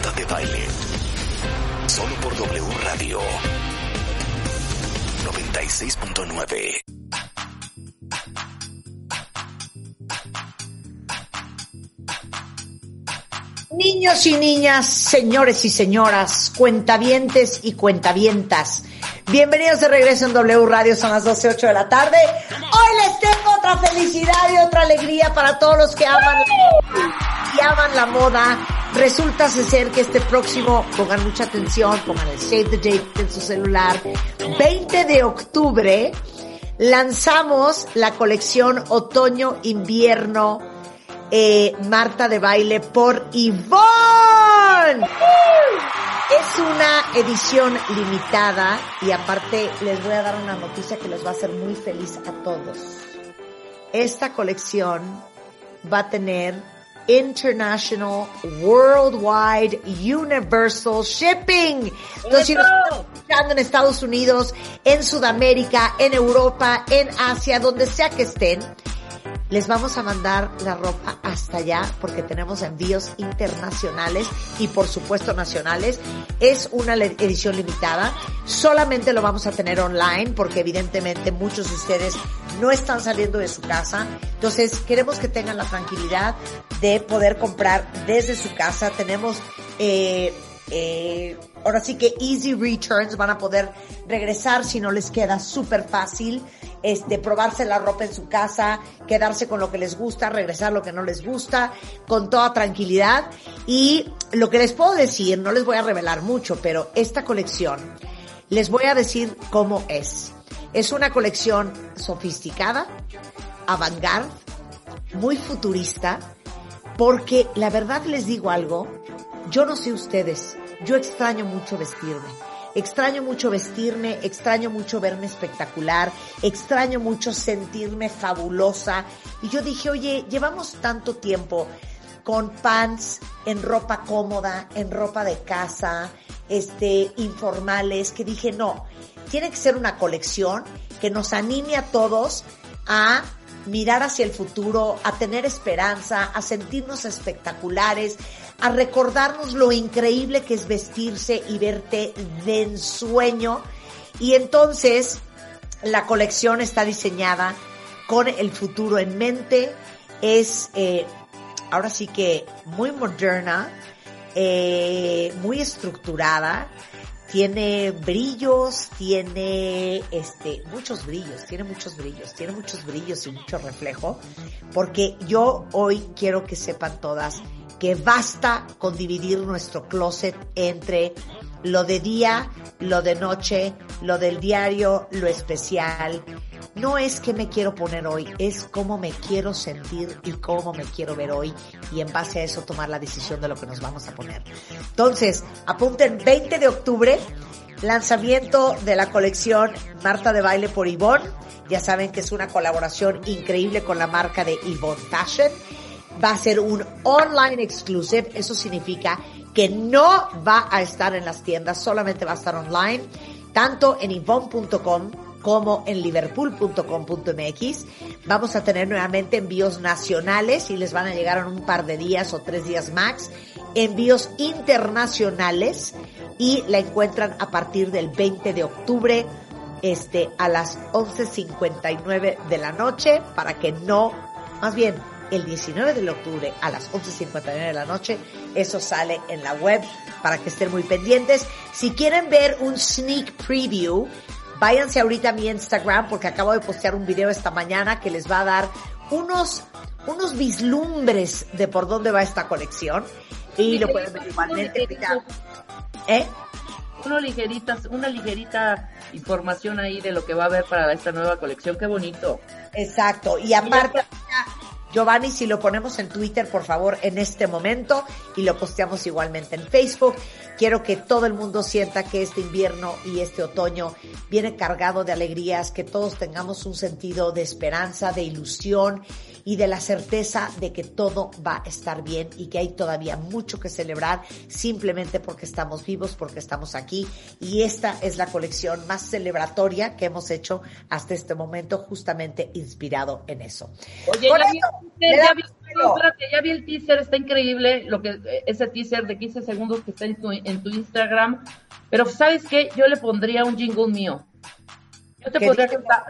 De Baile. Solo por W Radio 96.9. Niños y niñas, señores y señoras, cuentavientes y cuentavientas. Bienvenidos de regreso en W Radio, son las 12.08 de la tarde. Hoy les tengo otra felicidad y otra alegría para todos los que aman y aman la moda. Resulta ser que este próximo, pongan mucha atención, pongan el save the date en su celular, 20 de octubre, lanzamos la colección otoño-invierno eh, Marta de Baile por Yvonne. Es una edición limitada y aparte les voy a dar una noticia que los va a hacer muy feliz a todos. Esta colección va a tener International Worldwide Universal Shipping. Entonces, si nos están escuchando en Estados Unidos, en Sudamérica, en Europa, en Asia, donde sea que estén, les vamos a mandar la ropa hasta allá porque tenemos envíos internacionales y por supuesto nacionales. Es una edición limitada. Solamente lo vamos a tener online porque evidentemente muchos de ustedes no están saliendo de su casa. Entonces queremos que tengan la tranquilidad de poder comprar desde su casa. Tenemos eh, eh, ahora sí que easy returns van a poder regresar si no les queda súper fácil este, probarse la ropa en su casa, quedarse con lo que les gusta, regresar lo que no les gusta, con toda tranquilidad. Y lo que les puedo decir, no les voy a revelar mucho, pero esta colección, les voy a decir cómo es. Es una colección sofisticada, avant-garde, muy futurista, porque la verdad les digo algo, yo no sé ustedes, yo extraño mucho vestirme Extraño mucho vestirme, extraño mucho verme espectacular, extraño mucho sentirme fabulosa. Y yo dije, oye, llevamos tanto tiempo con pants, en ropa cómoda, en ropa de casa, este, informales, que dije, no, tiene que ser una colección que nos anime a todos a mirar hacia el futuro, a tener esperanza, a sentirnos espectaculares, a recordarnos lo increíble que es vestirse y verte de ensueño. Y entonces la colección está diseñada con el futuro en mente. Es eh, ahora sí que muy moderna, eh, muy estructurada tiene brillos, tiene este muchos brillos, tiene muchos brillos, tiene muchos brillos y mucho reflejo, porque yo hoy quiero que sepan todas que basta con dividir nuestro closet entre lo de día, lo de noche, lo del diario, lo especial. No es que me quiero poner hoy, es cómo me quiero sentir y cómo me quiero ver hoy y en base a eso tomar la decisión de lo que nos vamos a poner. Entonces, apunten 20 de octubre, lanzamiento de la colección Marta de Baile por Yvonne. Ya saben que es una colaboración increíble con la marca de Yvonne Fashion. Va a ser un online exclusive, eso significa que no va a estar en las tiendas, solamente va a estar online, tanto en yvonne.com como en liverpool.com.mx. Vamos a tener nuevamente envíos nacionales y les van a llegar en un par de días o tres días max. Envíos internacionales y la encuentran a partir del 20 de octubre este, a las 11.59 de la noche para que no, más bien el 19 de octubre a las 11.59 de la noche. Eso sale en la web para que estén muy pendientes. Si quieren ver un sneak preview, váyanse ahorita a mi Instagram porque acabo de postear un video esta mañana que les va a dar unos, unos vislumbres de por dónde va esta colección. Y lo pueden ver igualmente. ¿Eh? Una ligerita, una ligerita información ahí de lo que va a haber para esta nueva colección. Qué bonito. Exacto. Y aparte, Giovanni, si lo ponemos en Twitter, por favor, en este momento y lo posteamos igualmente en Facebook. Quiero que todo el mundo sienta que este invierno y este otoño viene cargado de alegrías, que todos tengamos un sentido de esperanza, de ilusión y de la certeza de que todo va a estar bien y que hay todavía mucho que celebrar simplemente porque estamos vivos, porque estamos aquí. Y esta es la colección más celebratoria que hemos hecho hasta este momento, justamente inspirado en eso. Oye, ¿ya, viste, no, espérate, ya vi el teaser, está increíble, lo que ese teaser de 15 segundos que está en tu, en tu Instagram. Pero ¿sabes qué? Yo le pondría un jingle mío. Yo te podría cantar.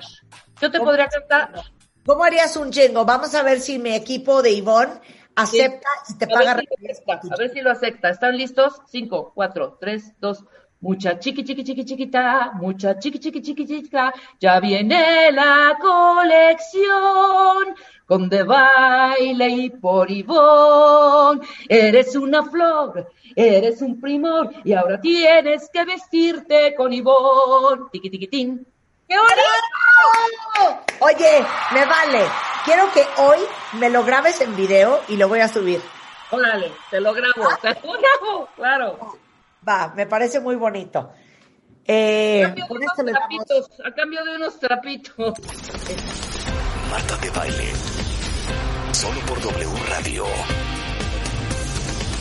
Yo te podría cantar. ¿Cómo harías un jingle? Vamos a ver si mi equipo de Ivonne acepta y te paga. Ver si a ver si lo acepta. ¿Están listos? 5, 4, 3, 2. Mucha chiqui, chiqui, chiqui, chiquita, mucha chiqui, chiqui, chiqui, chiquita, ya viene la colección con de baile y por Ivón. Eres una flor, eres un primor y ahora tienes que vestirte con Ivón. Tiqui, tiquitín. ¡Qué bonito! Oye, me vale. Quiero que hoy me lo grabes en video y lo voy a subir. Órale, te lo grabo, te lo grabo, claro. Va, me parece muy bonito. Eh, a, cambio trapitos, a cambio de unos trapitos. Marta de baile. Solo por W Radio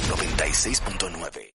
96.9.